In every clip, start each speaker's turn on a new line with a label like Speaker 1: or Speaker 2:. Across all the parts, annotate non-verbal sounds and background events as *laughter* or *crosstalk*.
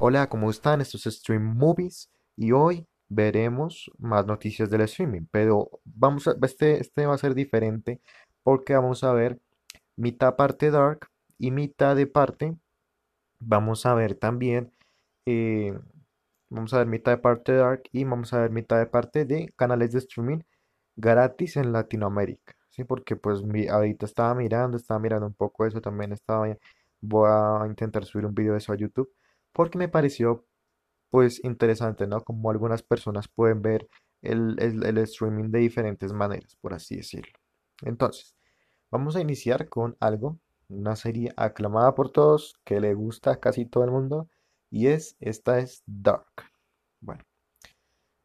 Speaker 1: Hola, ¿cómo están? Esto es Stream Movies y hoy veremos más noticias del streaming, pero vamos a, este, este va a ser diferente porque vamos a ver mitad parte dark y mitad de parte vamos a ver también eh, vamos a ver mitad de parte dark y vamos a ver mitad de parte de canales de streaming gratis en Latinoamérica, ¿sí? Porque pues mi, ahorita estaba mirando, estaba mirando un poco eso, también estaba, voy a intentar subir un video de eso a YouTube porque me pareció pues interesante, ¿no? Como algunas personas pueden ver el, el- streaming de diferentes maneras, por así decirlo. Entonces, vamos a iniciar con algo, una serie aclamada por todos, que le gusta a casi todo el mundo, y es, esta es Dark. Bueno,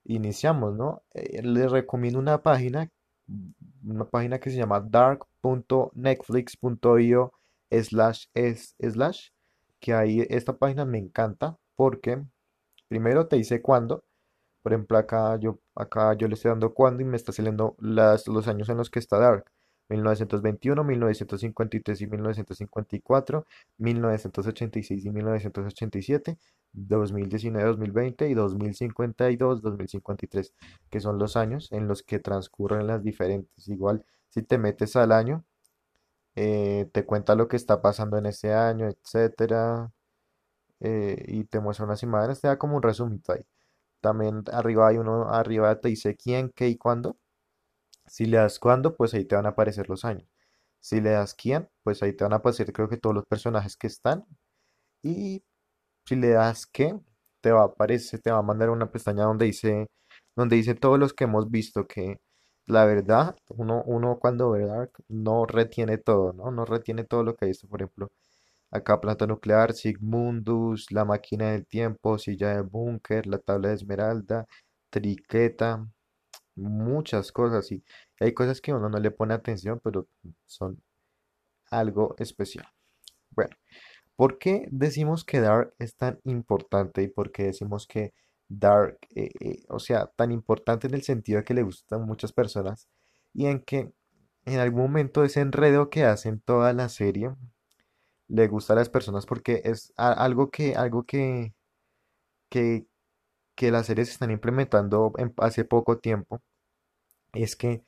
Speaker 1: iniciamos, ¿no? Eh, les recomiendo una página, una página que se llama dark.netflix.io slash es slash, que ahí esta página me encanta porque primero te dice cuándo, por ejemplo acá yo, acá yo le estoy dando cuándo y me está saliendo las, los años en los que está Dark. 1921, 1953 y 1954, 1986 y 1987, 2019, 2020 y 2052, 2053, que son los años en los que transcurren las diferentes. Igual, si te metes al año, eh, te cuenta lo que está pasando en ese año, etcétera, eh, y te muestra unas imágenes, te da como un resumito ahí. También arriba hay uno, arriba te dice quién, qué y cuándo. Si le das cuándo, pues ahí te van a aparecer los años. Si le das quién, pues ahí te van a aparecer creo que todos los personajes que están. Y si le das qué, te va a aparecer, te va a mandar una pestaña donde dice, donde dice todos los que hemos visto que la verdad, uno, uno cuando ve Dark no retiene todo, ¿no? No retiene todo lo que ha. Por ejemplo, acá planta nuclear, Sigmundus, la máquina del tiempo, silla de búnker, la tabla de esmeralda, triqueta muchas cosas y hay cosas que uno no le pone atención, pero son algo especial. Bueno, ¿por qué decimos que Dark es tan importante y por qué decimos que Dark, eh, eh, o sea, tan importante en el sentido de que le gustan muchas personas y en que en algún momento ese enredo que hacen toda la serie le gusta a las personas porque es algo que, algo que, que, que las series están implementando en- hace poco tiempo es que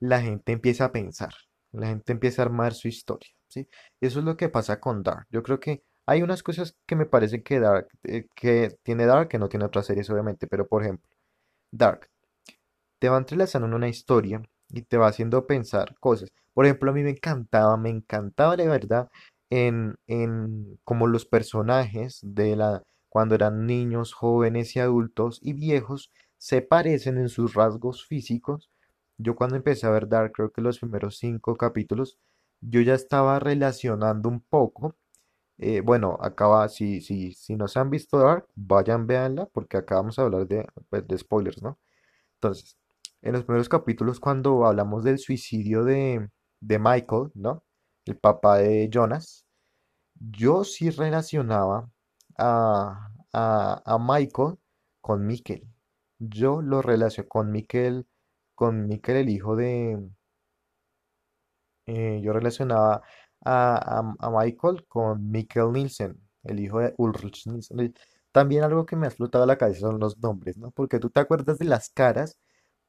Speaker 1: la gente empieza a pensar, la gente empieza a armar su historia, ¿sí? Eso es lo que pasa con Dark. Yo creo que hay unas cosas que me parece que Dark, eh, que tiene Dark, que no tiene otras series, obviamente, pero por ejemplo, Dark te va entrelazando en una historia y te va haciendo pensar cosas. Por ejemplo, a mí me encantaba, me encantaba de verdad en, en como los personajes de la, cuando eran niños, jóvenes y adultos y viejos se parecen en sus rasgos físicos. Yo cuando empecé a ver Dark, creo que los primeros cinco capítulos, yo ya estaba relacionando un poco. Eh, bueno, acaba, si, si, si no se han visto Dark, vayan, véanla, porque acá vamos a hablar de, pues, de spoilers, ¿no? Entonces, en los primeros capítulos, cuando hablamos del suicidio de, de Michael, ¿no? El papá de Jonas, yo sí relacionaba a, a, a Michael con Mikkel. Yo lo relaciono con Mikkel, con Mikkel, el hijo de... eh, yo relacionaba a, a- Michael con Mikkel Nielsen, el hijo de Ulrich Nielsen. También algo que me ha explotado la cabeza son los nombres, ¿no? Porque tú te acuerdas de las caras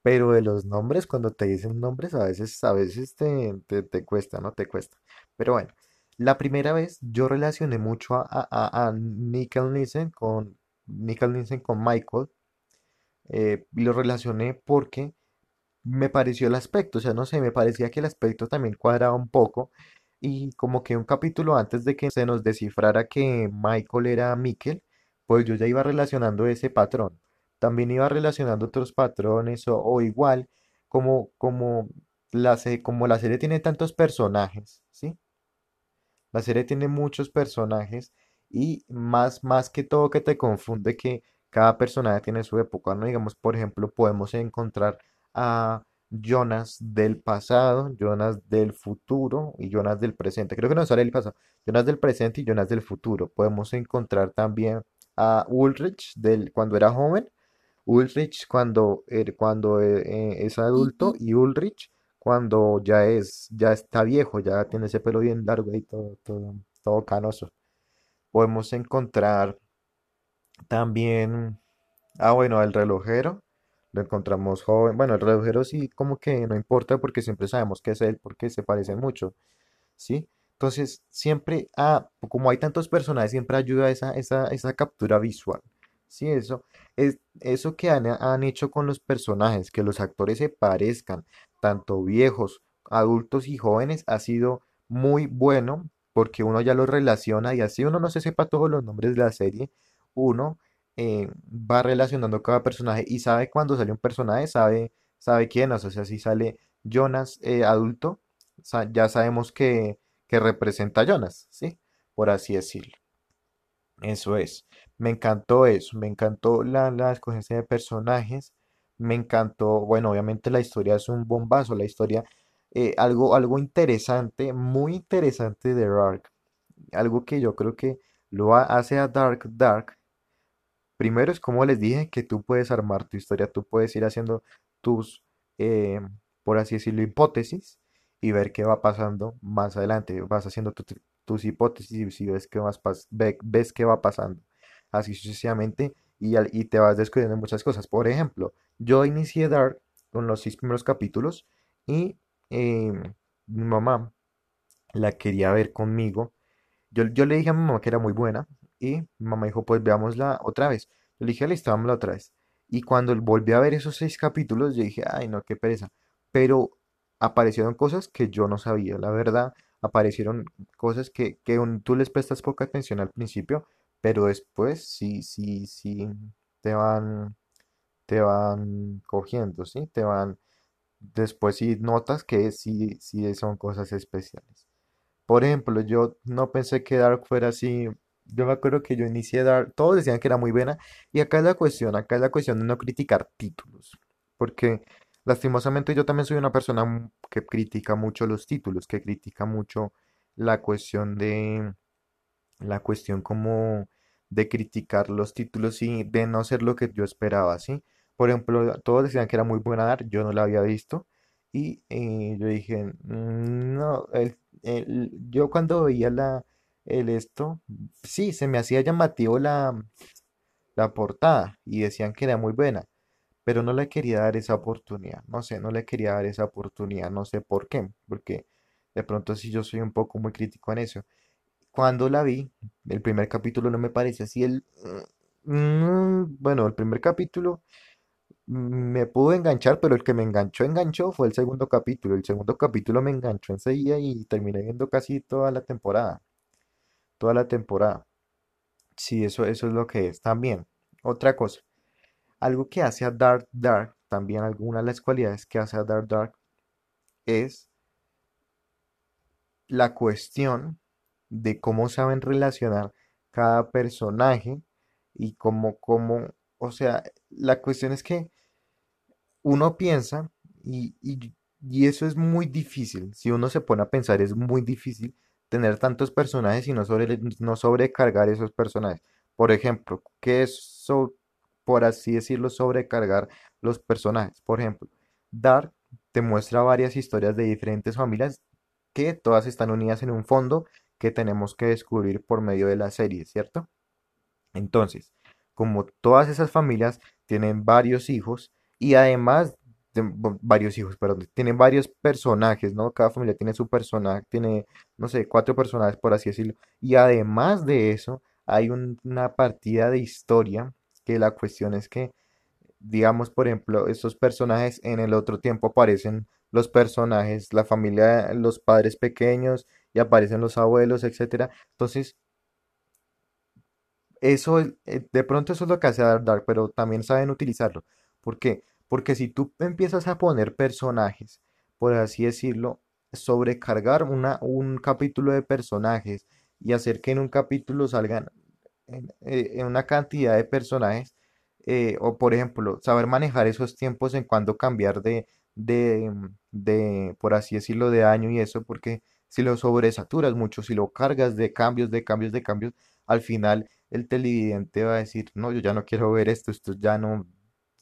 Speaker 1: pero de los nombres, cuando te dicen nombres, a veces, a veces te, te, te cuesta, ¿no? Te cuesta. Pero bueno, la primera vez yo relacioné mucho a, a, a, Nielsen con, Nickel Nielsen con Michael, eh, lo relacioné porque me pareció el aspecto, o sea, no sé, me parecía que el aspecto también cuadraba un poco, y como que un capítulo antes de que se nos descifrara que Michael era Mikkel, pues yo ya iba relacionando ese patrón. También iba relacionando otros patrones o, igual, como, como la, como la serie tiene tantos personajes, ¿sí? La serie tiene muchos personajes y más, más que todo que te confunde que cada personaje tiene su época, ¿no? Digamos, por ejemplo, podemos encontrar a Jonas del pasado, Jonas del futuro y Jonas del presente. Creo que no sale el pasado, Jonas del presente y Jonas del futuro. Podemos encontrar también a Ulrich del cuando era joven, Ulrich cuando, er- cuando eh, eh, es adulto y Ulrich cuando ya es, ya está viejo, ya tiene ese pelo bien largo y todo, todo, todo canoso. Podemos encontrar También, ah, bueno, el relojero, lo encontramos joven. Bueno, el relojero sí, como que no importa porque siempre sabemos que es él, porque se parecen mucho, ¿sí? Entonces, siempre, ah, como hay tantos personajes, siempre ayuda esa, esa, esa captura visual, ¿sí? Eso, es, eso que han, han hecho con los personajes, que los actores se parezcan, tanto viejos, adultos y jóvenes, ha sido muy bueno porque uno ya los relaciona y así uno no se sepa todos los nombres de la serie uno eh, va relacionando cada personaje y sabe cuando sale un personaje, sabe, sabe quién. O sea, si sale Jonas eh, adulto, ya sabemos que, que representa a Jonas, ¿sí? Por así decirlo. Eso es. Me encantó eso, me encantó la, la escogencia de personajes, me encantó, bueno, obviamente la historia es un bombazo, la historia, eh, algo, algo interesante, muy interesante de Dark, algo que yo creo que lo ha- hace a Dark Dark Primero es como les dije que tú puedes armar tu historia, tú puedes ir haciendo tus, eh, por así decirlo, hipótesis y ver qué va pasando más adelante. Vas haciendo tu- tu- tus hipótesis y ves qué ves va pasando. Así sucesivamente y, al- te vas descubriendo muchas cosas. Por ejemplo, yo inicié Dark con los seis primeros capítulos y eh, mi mamá la quería ver conmigo yo, yo le dije a mi mamá que era muy buena y mamá dijo, pues veámosla otra vez. Le dije, listo, otra vez. Y cuando volví a ver esos seis capítulos, yo dije, ay, no, qué pereza. Pero aparecieron cosas que yo no sabía, la verdad. Aparecieron cosas que, que tú les prestas poca atención al principio, pero después sí, sí, sí, te van, te van cogiendo, ¿sí? Te van, después sí notas que sí, sí son cosas especiales. Por ejemplo, yo no pensé que Dark fuera así. Yo me acuerdo que yo inicié Dark, todos decían que era muy buena, y acá es la cuestión, acá es la cuestión de no criticar títulos, porque lastimosamente yo también soy una persona que critica mucho los títulos, que critica mucho la cuestión de, la cuestión como de criticar los títulos y de no ser lo que yo esperaba, ¿sí? Por ejemplo, todos decían que era muy buena Dark, yo no la había visto, y eh, yo dije, "Mm, no, el- el- yo cuando veía la, el esto, sí, se me hacía llamativo la, la portada y decían que era muy buena, pero no le quería dar esa oportunidad, no sé, no le quería dar esa oportunidad, no sé por qué, porque de pronto sí yo soy un poco muy crítico en eso. Cuando la vi, el primer capítulo no me parece así el... mm, bueno, el primer capítulo me pudo enganchar, pero el que me enganchó, enganchó fue el segundo capítulo. El segundo capítulo me enganchó enseguida y terminé viendo casi toda la temporada. Toda la temporada. Sí, eso, eso es lo que es. También, otra cosa. Algo que hace a Dark Dark, también alguna de las cualidades que hace a Dark Dark es la cuestión de cómo saben relacionar cada personaje y cómo, cómo, o sea, la cuestión es que uno piensa y, y- y eso es muy difícil. Si uno se pone a pensar, es muy difícil tener tantos personajes y no, sobre, no sobrecargar esos personajes. Por ejemplo, ¿qué es, so- por así decirlo, sobrecargar los personajes? Por ejemplo, Dark te muestra varias historias de diferentes familias que todas están unidas en un fondo que tenemos que descubrir por medio de la serie, ¿cierto? Entonces, como todas esas familias tienen varios hijos y además varios hijos, perdón, tienen varios personajes, ¿no? Cada familia tiene su personaje, tiene, no sé, cuatro personajes por así decirlo. Y además de eso, hay un- una partida de historia que la cuestión es que, digamos, por ejemplo, estos personajes en el otro tiempo aparecen los personajes, la familia, los padres pequeños y aparecen los abuelos, etcétera. Entonces, eso, es- eh, de pronto eso es lo que hace Dark, pero también saben utilizarlo. ¿Por qué? Porque si tú empiezas a poner personajes, por así decirlo, sobrecargar una, un capítulo de personajes y hacer que en un capítulo salgan en, eh, una cantidad de personajes, eh, o por ejemplo, saber manejar esos tiempos en cuando cambiar de, de, de, por así decirlo, de año y eso, porque si lo sobresaturas mucho, si lo cargas de cambios, de cambios, de cambios, al final el televidente va a decir, no, yo ya no quiero ver esto, esto ya no,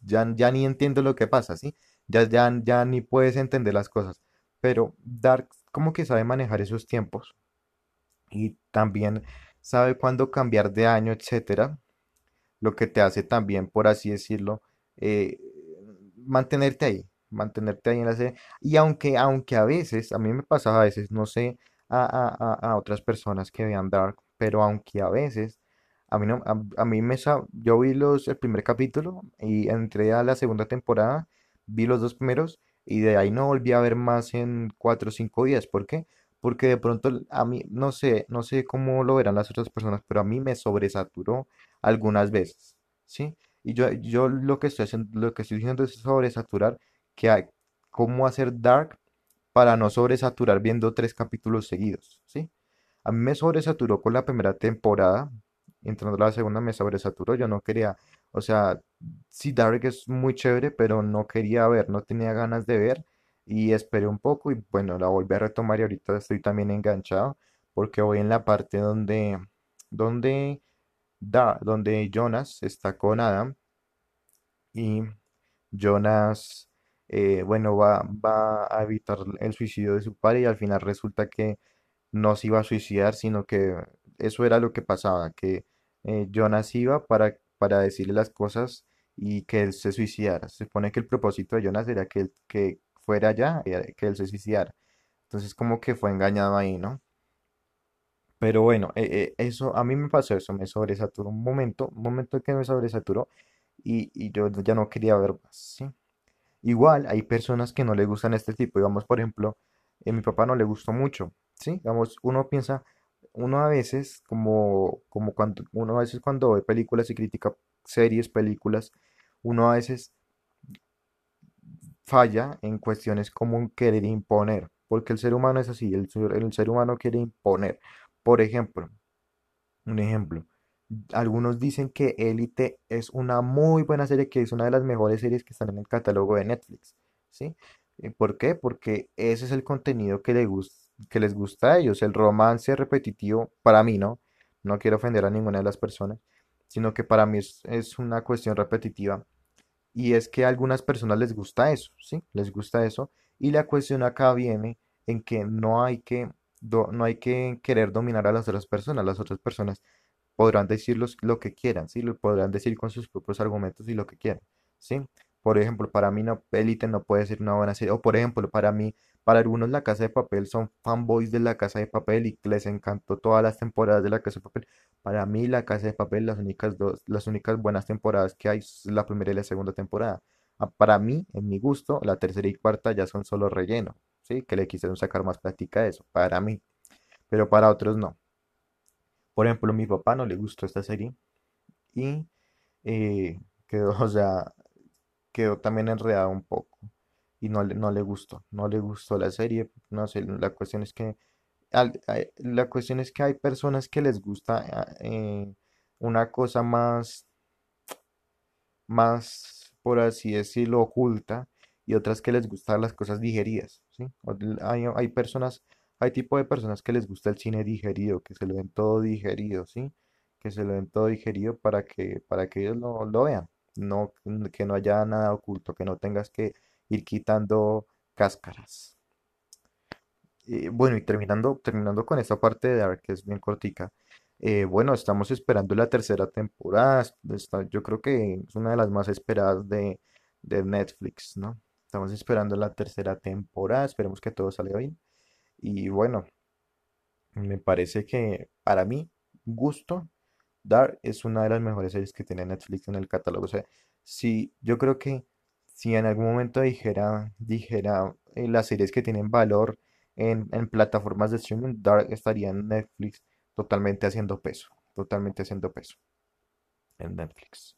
Speaker 1: ya, ya ni entiendo lo que pasa, ¿sí? Ya, ya, ya ni puedes entender las cosas. Pero Dark como que sabe manejar esos tiempos y también sabe cuándo cambiar de año, etcétera, lo que te hace también, por así decirlo, eh, mantenerte ahí, mantenerte ahí en la serie. Y aunque, aunque a veces, a mí me pasaba a veces, no sé a, a- a- otras personas que vean Dark, pero aunque a veces, a mí no, a, mí me, yo vi los, el primer capítulo y entré a la segunda temporada, vi los dos primeros y de ahí no volví a ver más en cuatro o cinco días. ¿Por qué? Porque de pronto a mí, no sé, no sé cómo lo verán las otras personas, pero a mí me sobresaturó algunas veces, ¿sí? Y yo, yo lo que estoy haciendo, lo que estoy diciendo es sobresaturar, que hay, cómo hacer Dark para no sobresaturar viendo tres capítulos seguidos, ¿sí? A mí me sobresaturó con la primera temporada, entrando a la segunda me sobresaturó, yo no quería, o sea, sí, Dark es muy chévere, pero no quería ver, no tenía ganas de ver y esperé un poco y bueno, la volví a retomar y ahorita estoy también enganchado porque voy en la parte donde, donde, da, donde Jonas está con Adam y Jonas, eh, bueno, va, va a evitar el suicidio de su padre y al final resulta que no se iba a suicidar, sino que eso era lo que pasaba, que eh, Jonas iba para, para decirle las cosas y que él se suicidara. Se supone que el propósito de Jonas era que él que fuera allá, y que él se suicidara. Entonces como que fue engañado ahí, ¿no? Pero bueno, eh, eh, eso a mí me pasó eso, me sobresaturó un momento, un momento que me sobresaturó y, y yo ya no quería ver más, ¿sí? Igual hay personas que no le gustan este tipo, digamos, por ejemplo, a mi papá no le gustó mucho, ¿sí? Digamos, uno piensa, uno a veces, como, como cuando, uno a veces cuando ve películas y critica series, películas, uno a veces falla en cuestiones como querer imponer, porque el ser humano es así, el, el ser humano quiere imponer. Por ejemplo, un ejemplo. Algunos dicen que Élite es una muy buena serie, que es una de las mejores series que están en el catálogo de Netflix, ¿sí? Eh, ¿Por qué? Porque ese es el contenido que, le gus- que les gusta a ellos. El romance repetitivo, para mí, ¿no? No quiero ofender a ninguna de las personas, sino que para mí es, una cuestión repetitiva. Y es que a algunas personas les gusta eso, ¿sí? Les gusta eso. Y la cuestión acá viene en que no hay que, no hay que querer dominar a las otras personas. Las otras personas podrán decir lo que quieran, ¿sí? Lo podrán decir con sus propios argumentos y lo que quieran, ¿sí? Por ejemplo, para mí no, Élite no puede ser una buena serie. O por ejemplo, para mí, para algunos La Casa de Papel son fanboys de La Casa de Papel y les encantó todas las temporadas de La Casa de Papel. Para mí, La Casa de Papel, las únicas dos, las únicas buenas temporadas que hay es la primera y la segunda temporada. Ah, Para mí, en mi gusto, la tercera y cuarta ya son solo relleno, ¿sí? Que le quisieron sacar más plática a eso, para mí, pero para otros no. Por ejemplo, a mi papá no le gustó esta serie y eh, quedó, *laughs* o sea, quedó también enredado un poco y no le, no le gustó, no le gustó la serie, no sé, la cuestión es que, la cuestión es que hay personas que les gusta ah, eh, una cosa más más, por así decirlo, oculta y otras que les gustan las cosas digeridas, ¿sí? Hay, hay personas, hay tipo de personas que les gusta el cine digerido, que se lo ven todo digerido, ¿sí? Que se lo ven todo digerido para que, para que ellos lo, lo vean, no, que no haya nada oculto, que no tengas que ir quitando cáscaras. Eh, bueno, y terminando, terminando con esta parte de Dark, que es bien cortica. eh, bueno, estamos esperando la tercera temporada. es- está- yo creo que es una de las más esperadas de, de Netflix, ¿no? Estamos esperando la tercera temporada. Esperemos que todo salga bien. Y bueno, me parece que para mí, gusto, Dark es una de las mejores series que tiene Netflix en el catálogo. O sea, si yo creo que si en algún momento dijera, dijera eh, las series que tienen valor en, en plataformas de streaming, Dark estaría en Netflix totalmente haciendo peso, totalmente haciendo peso en Netflix.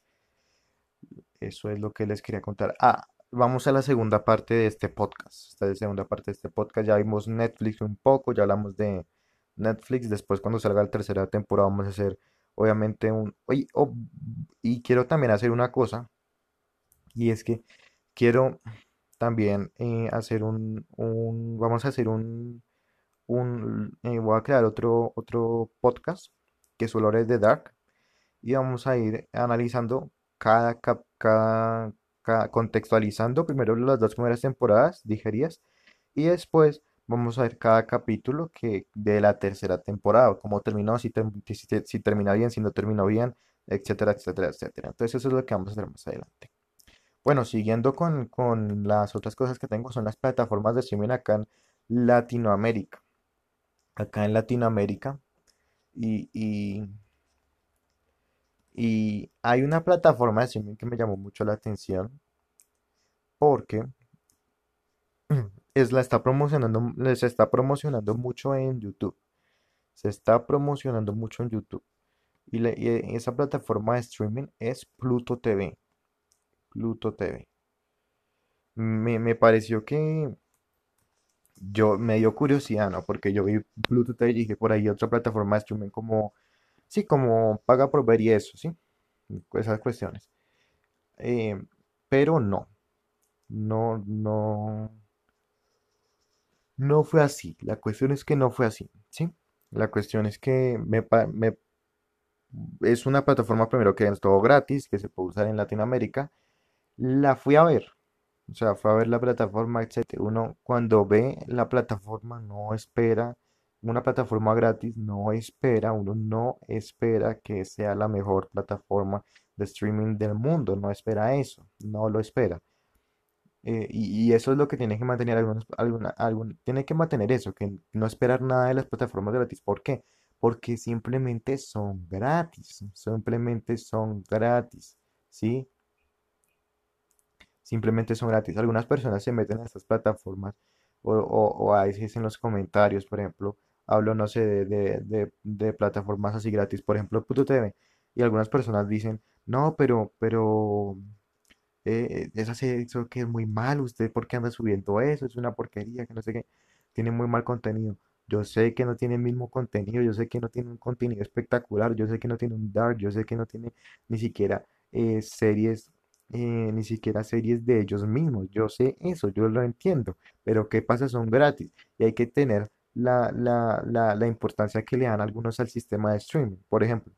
Speaker 1: Eso es lo que les quería contar. Ah, vamos a la segunda parte de este podcast. Esta es la segunda parte de este podcast. Ya vimos Netflix un poco, ya hablamos de Netflix. Después, cuando salga la tercera temporada, vamos a hacer, obviamente, un... Oye, oh, y quiero también hacer una cosa, y es que quiero también eh, hacer un, un... Vamos a hacer un... un eh, voy a crear otro, otro podcast que solo es de Dark y vamos a ir analizando cada, cada- contextualizando primero las dos primeras temporadas digeridas y después vamos a ver cada capítulo que de la tercera temporada, cómo terminó, si, si termina bien, si no terminó bien, etcétera, etcétera, etcétera. Entonces eso es lo que vamos a hacer más adelante. Bueno, siguiendo con, con las otras cosas que tengo, son las plataformas de streaming acá en Latinoamérica. Acá en Latinoamérica. Y, y, y hay una plataforma de streaming que me llamó mucho la atención porque *clears throat* es la está promocionando, se está promocionando mucho en YouTube. Se está promocionando mucho en YouTube. Y, y esa plataforma de streaming es Pluto TV. Pluto TV. Me, me pareció que yo me dio curiosidad, ¿no? Porque yo vi Pluto TV y dije por ahí otra plataforma de streaming como, sí, como paga por ver y eso, ¿sí? Esas cuestiones. Eh, pero no, no, no, no fue así. La cuestión es que no fue así, ¿sí? La cuestión es que me, me- es una plataforma primero que es todo gratis, que se puede usar en Latinoamérica. La fui a ver, o sea, fue a ver la plataforma, etcétera. Uno cuando ve la plataforma no espera, una plataforma gratis no espera, uno no espera que sea la mejor plataforma de streaming del mundo, no espera eso, no lo espera. Eh, y, eso es lo que tiene que mantener algunos, alguna, algún, tiene que mantener eso, que no esperar nada de las plataformas gratis. ¿Por qué? Porque simplemente son gratis, simplemente son gratis, ¿sí? Simplemente son gratis. Algunas personas se meten a estas plataformas o, o- a veces en los comentarios, por ejemplo, hablo, no sé, de, de- de- de plataformas así gratis, por ejemplo, Pluto TV, y algunas personas dicen, no, pero, pero eh, se hizo que es muy mal, usted por qué anda subiendo eso, es una porquería, que no sé qué, tiene muy mal contenido. Yo sé que no tiene el mismo contenido, yo sé que no tiene un contenido espectacular, yo sé que no tiene un dark, yo sé que no tiene ni siquiera eh, series, eh, ni siquiera series de ellos mismos, yo sé eso, yo lo entiendo, pero ¿qué pasa? Son gratis y hay que tener la, la, la, la importancia que le dan algunos al sistema de streaming. Por ejemplo,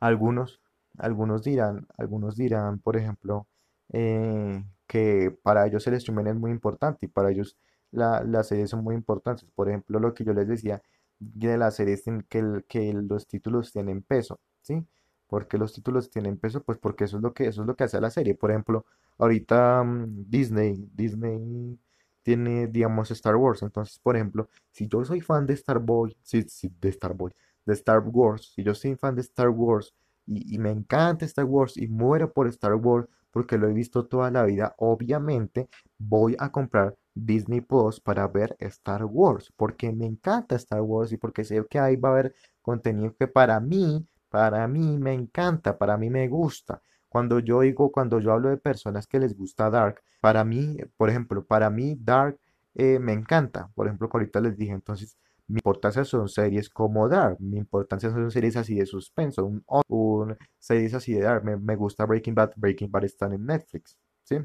Speaker 1: algunos, algunos dirán, algunos dirán, por ejemplo, eh, que para ellos el streaming es muy importante y para ellos la- las series son muy importantes. Por ejemplo, lo que yo les decía de las series que, que los títulos tienen peso, ¿sí? porque los títulos tienen peso? Pues porque eso es lo que, eso es lo que hace la serie. Por ejemplo, ahorita mm, Disney, Disney tiene, digamos, Star Wars. Entonces, por ejemplo, si yo soy fan de Star Boy, sí, sí, de Star Boy, de Star Wars, si yo soy fan de Star Wars y, me encanta Star Wars y muero por Star Wars porque lo he visto toda la vida, obviamente voy a comprar Disney Plus para ver Star Wars, porque me encanta Star Wars y porque sé que ahí va a haber contenido que para mí, para mí me encanta, para mí me gusta. Cuando yo digo, cuando yo hablo de personas que les gusta Dark, para mí, por ejemplo, para mí Dark eh, me encanta. Por ejemplo, ahorita les dije, entonces mi importancia son series como Dark, mi importancia son series así de suspenso, un, un- series así de Dark. Me, me gusta Breaking Bad, Breaking Bad está en Netflix, ¿sí?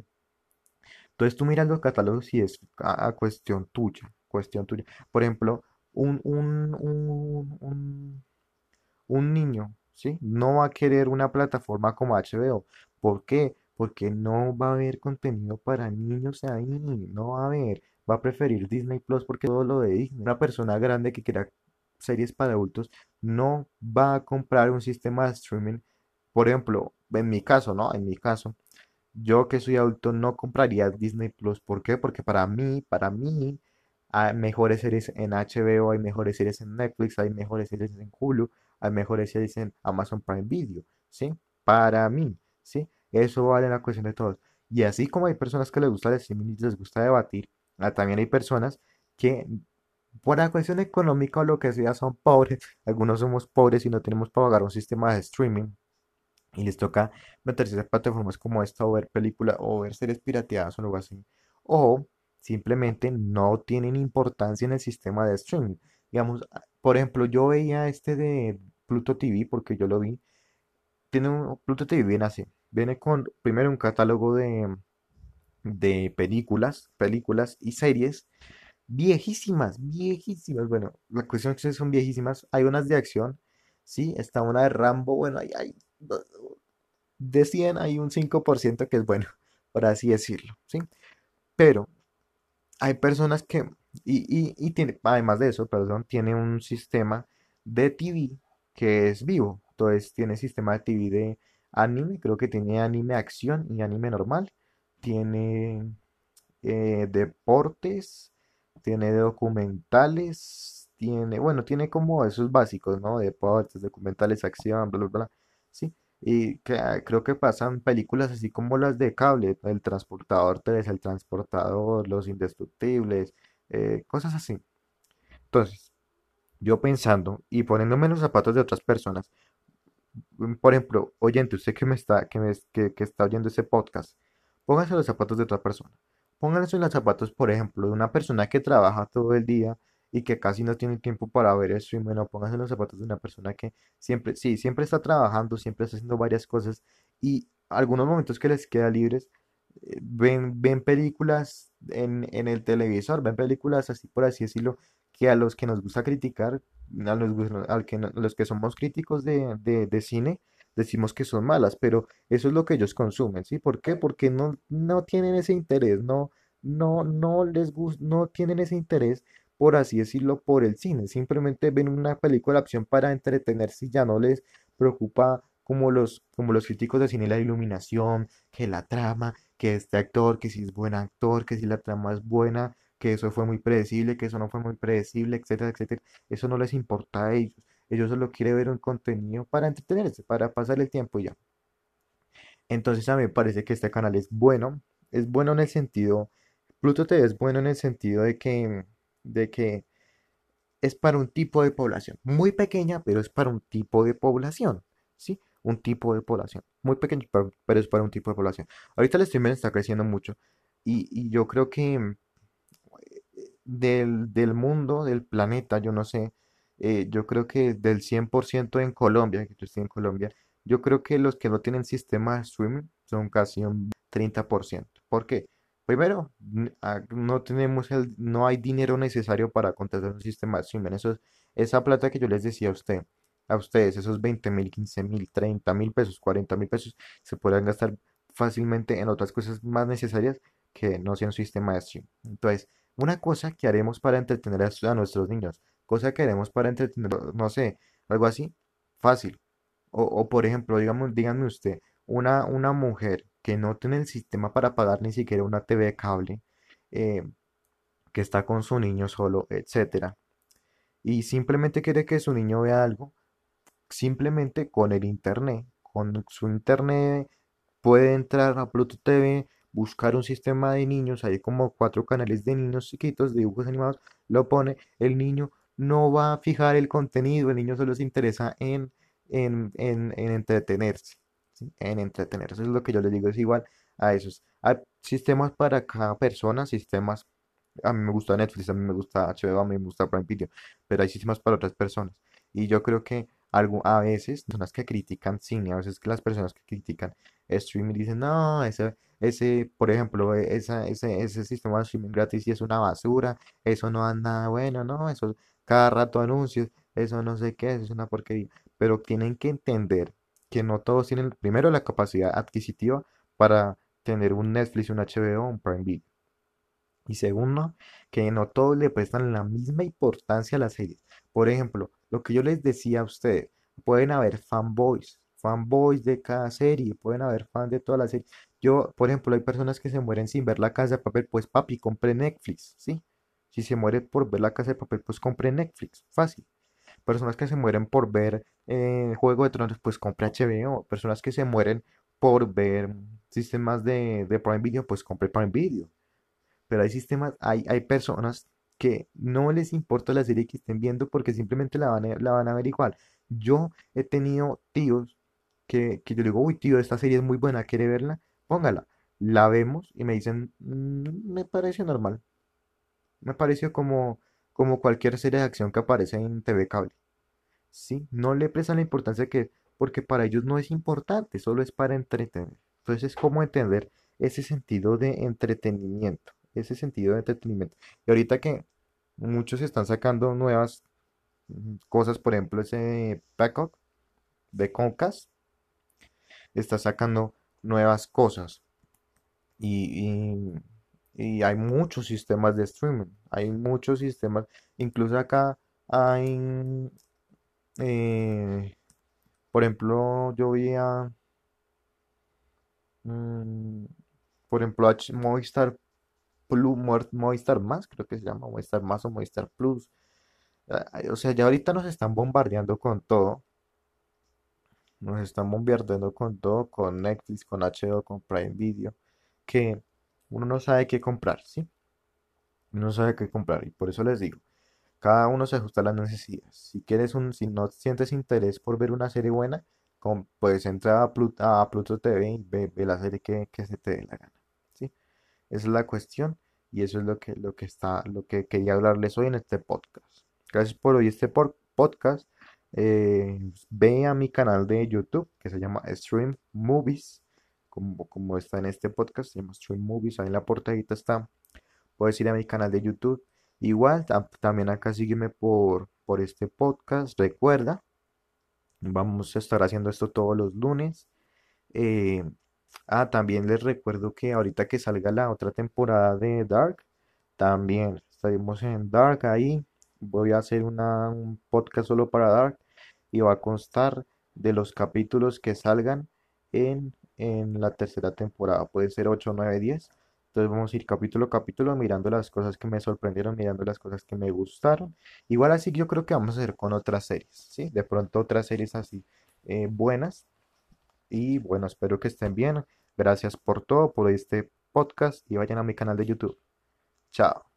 Speaker 1: Entonces tú miras los catálogos y es a, cuestión tuya, cuestión tuya. Por ejemplo, un, un, un, un, un niño, ¿sí? No va a querer una plataforma como HBO. ¿Por qué? Porque no va a haber contenido para niños ahí, no va a haber. Va a preferir Disney Plus porque todo lo de Disney. Una persona grande que quiera series para adultos no va a comprar un sistema de streaming. Por ejemplo, en mi caso, ¿no? En mi caso. Yo que soy adulto no compraría Disney Plus. ¿Por qué? Porque para mí, para mí, hay mejores series en HBO, hay mejores series en Netflix, hay mejores series en Hulu, hay mejores series en Amazon Prime Video, ¿sí? Para mí, ¿sí? Eso vale la cuestión de todos. Y así como hay personas que les gusta el streaming y les gusta debatir, también hay personas que por la cuestión económica o lo que sea son pobres. Algunos somos pobres y no tenemos para pagar un sistema de streaming y les toca meterse a plataformas como esta o ver películas o ver series pirateadas o algo así. O simplemente no tienen importancia en el sistema de streaming. Digamos, a- por ejemplo, yo veía este de Pluto TV porque yo lo vi. Tiene un, Pluto TV viene así. Viene con primero un catálogo de, de películas, películas y series viejísimas, viejísimas. Bueno, la cuestión es que son viejísimas. Hay unas de acción, sí, está una de Rambo. Bueno, hay, hay de 100 hay un 5% que es bueno, *laughs* por así decirlo, ¿sí? Pero hay personas que, y, y, y tiene, además de eso, perdón, tiene un sistema de TV que es vivo, Entonces tiene sistema de TV de anime, creo que tiene anime acción y anime normal. Tiene eh, deportes, tiene documentales, tiene, bueno, tiene como esos básicos, ¿no? Deportes, documentales, acción, bla, bla, bla. Sí. Y ah, creo que pasan películas así como las de cable, El Transportador 3, El Transportador, Los Indestructibles, eh, cosas así. Entonces, yo pensando y poniéndome los zapatos de otras personas, mm, por ejemplo, oyente, usted que me está, que me, que, que está oyendo ese podcast, póngase en los zapatos de otra persona. Pónganse los zapatos, por ejemplo, de una persona que trabaja todo el día y que casi no tiene tiempo para ver streaming, o pónganse en los zapatos de una persona que siempre, sí, siempre está trabajando, siempre está haciendo varias cosas y algunos momentos que les queda libres, eh, ven, ven películas en, en el televisor, ven películas así por así decirlo, que a los que nos gusta criticar, a los, que los que somos críticos de, de cine, decimos que son malas, pero eso es lo que ellos consumen, ¿sí? ¿Por qué? Porque no, no tienen ese interés, no, no, no les gusta, no tienen ese interés, por así decirlo, por el cine. Simplemente ven una película de para entretenerse y ya no les preocupa como los, como los críticos de cine la iluminación, que la trama, que este actor, que si es buen actor, que si la trama es buena, que eso fue muy predecible, que eso no fue muy predecible, etcétera, etcétera. Eso no les importa a ellos. Ellos solo quieren ver un contenido para entretenerse, para pasar el tiempo y ya. Entonces a mí me parece que este canal es bueno. Es bueno en el sentido, Pluto TV es bueno en el sentido de que, de que es para un tipo de población. Muy pequeña, pero es para un tipo de población. ¿Sí? Un tipo de población. Muy pequeño, pero, es para un tipo de población. Ahorita el streamer está creciendo mucho. Y, y yo creo que del, del mundo, del planeta, yo no sé, eh, yo creo que del 100% en Colombia, que yo estoy en Colombia, yo creo que los que no tienen sistema de streaming son casi un 30%. ¿Por qué? Primero, ah, no tenemos el, no hay dinero necesario para contratar un sistema de streaming. Eso es- esa plata que yo les decía a usted, a ustedes, esos veinte mil, quince mil, treinta mil pesos, cuarenta mil pesos, se podrán gastar fácilmente en otras cosas más necesarias que no sean un sistema de streaming. Entonces, una cosa que haremos para entretener a, a nuestros niños, cosa que haremos para entretener, no sé, algo así, fácil. O, por ejemplo, digamos, díganme usted, una, una mujer que no tiene el sistema para pagar ni siquiera una TV de cable, eh, que está con su niño solo, etcétera, y simplemente quiere que su niño vea algo, simplemente con el internet, con su internet puede entrar a Pluto TV, buscar un sistema de niños, hay como cuatro canales de niños chiquitos, dibujos animados, lo pone, el niño no va a fijar el contenido, el niño solo se interesa en, en, en, en entretenerse, ¿sí? En entretenerse, eso es lo que yo les digo, es igual a esos. Hay sistemas para cada persona, sistemas, a mí me gusta Netflix, a mí me gusta HBO, a mí me gusta Prime Video, pero hay sistemas para otras personas. Y yo creo que algo, a veces, personas que critican cine, a veces que las personas que critican streaming dicen, no, ese, ese, por ejemplo, e- esa, ese, ese sistema de streaming gratis sí es una basura, eso no da nada bueno, no, eso cada rato anuncios, eso no sé qué, eso es una porquería. Pero tienen que entender que no todos tienen primero la capacidad adquisitiva para tener un Netflix, un HBO, un Prime Video. Y segundo, que no todos le prestan la misma importancia a las series. Por ejemplo, lo que yo les decía a ustedes, pueden haber fanboys, fanboys de cada serie, pueden haber fans de todas las series. Yo, por ejemplo, hay personas que se mueren sin ver La Casa de Papel, pues papi, compre Netflix, ¿sí? Si se muere por ver La Casa de Papel, pues compre Netflix, fácil. Personas que se mueren por ver eh, Juego de Tronos, pues compre HBO. Personas que se mueren por ver sistemas de, Prime Video, pues compre Prime Video. Pero hay sistemas, hay, hay personas que no les importa la serie que estén viendo porque simplemente la van a, la van a ver igual. Yo he tenido tíos que, que yo digo, uy, tío, esta serie es muy buena, ¿quiere verla? Póngala. La vemos y me dicen, "Mm, me parece normal. Me pareció como, como cualquier serie de acción que aparece en TV cable. Sí, no le prestan la importancia que, porque para ellos no es importante, solo es para entretener. Entonces es como entender ese sentido de entretenimiento, ese sentido de entretenimiento. Y ahorita que muchos están sacando nuevas mm, cosas, por ejemplo, ese Peacock de Comcast está sacando nuevas cosas y- y hay muchos sistemas de streaming, hay muchos sistemas, incluso acá hay, eh, Por ejemplo, yo vi a, mm, por ejemplo, H- Movistar Plus, Movistar Más, creo que se llama Movistar Más o Movistar Plus. Ah, O sea, ya ahorita nos están bombardeando con todo. Nos están bombardeando con todo, con Netflix, con HBO, con Prime Video, que uno no sabe qué comprar, ¿sí? Uno no sabe qué comprar. Y por eso les digo, cada uno se ajusta a las necesidades. Si quieres un, si no sientes interés por ver una serie buena, com- puedes entrar a, Plut- a Pluto TV y ve, la serie que, que se te dé la gana, ¿sí? Esa es la cuestión y eso es lo que, lo que está, lo que quería hablarles hoy en este podcast. Gracias por hoy este por- podcast. Eh, ve a mi canal de YouTube que se llama Stream Movies, como, como está en este podcast, se llama Stream Movies, ahí en la portadita está. Puedes ir a mi canal de YouTube. Igual, tam- también acá sígueme por, por este podcast. Recuerda, vamos a estar haciendo esto todos los lunes. Eh, ah, también les recuerdo que ahorita que salga la otra temporada de Dark, también estaremos en Dark ahí. Voy a hacer una, un podcast solo para Dark y va a constar de los capítulos que salgan en, en la tercera temporada. Puede ser 8, 9, 10. Entonces vamos a ir capítulo a capítulo mirando las cosas que me sorprendieron, mirando las cosas que me gustaron. Igual así yo creo que vamos a hacer con otras series, ¿sí? De pronto otras series así eh, buenas y bueno, espero que estén bien. Gracias por todo, por este podcast y vayan a mi canal de YouTube. Chao.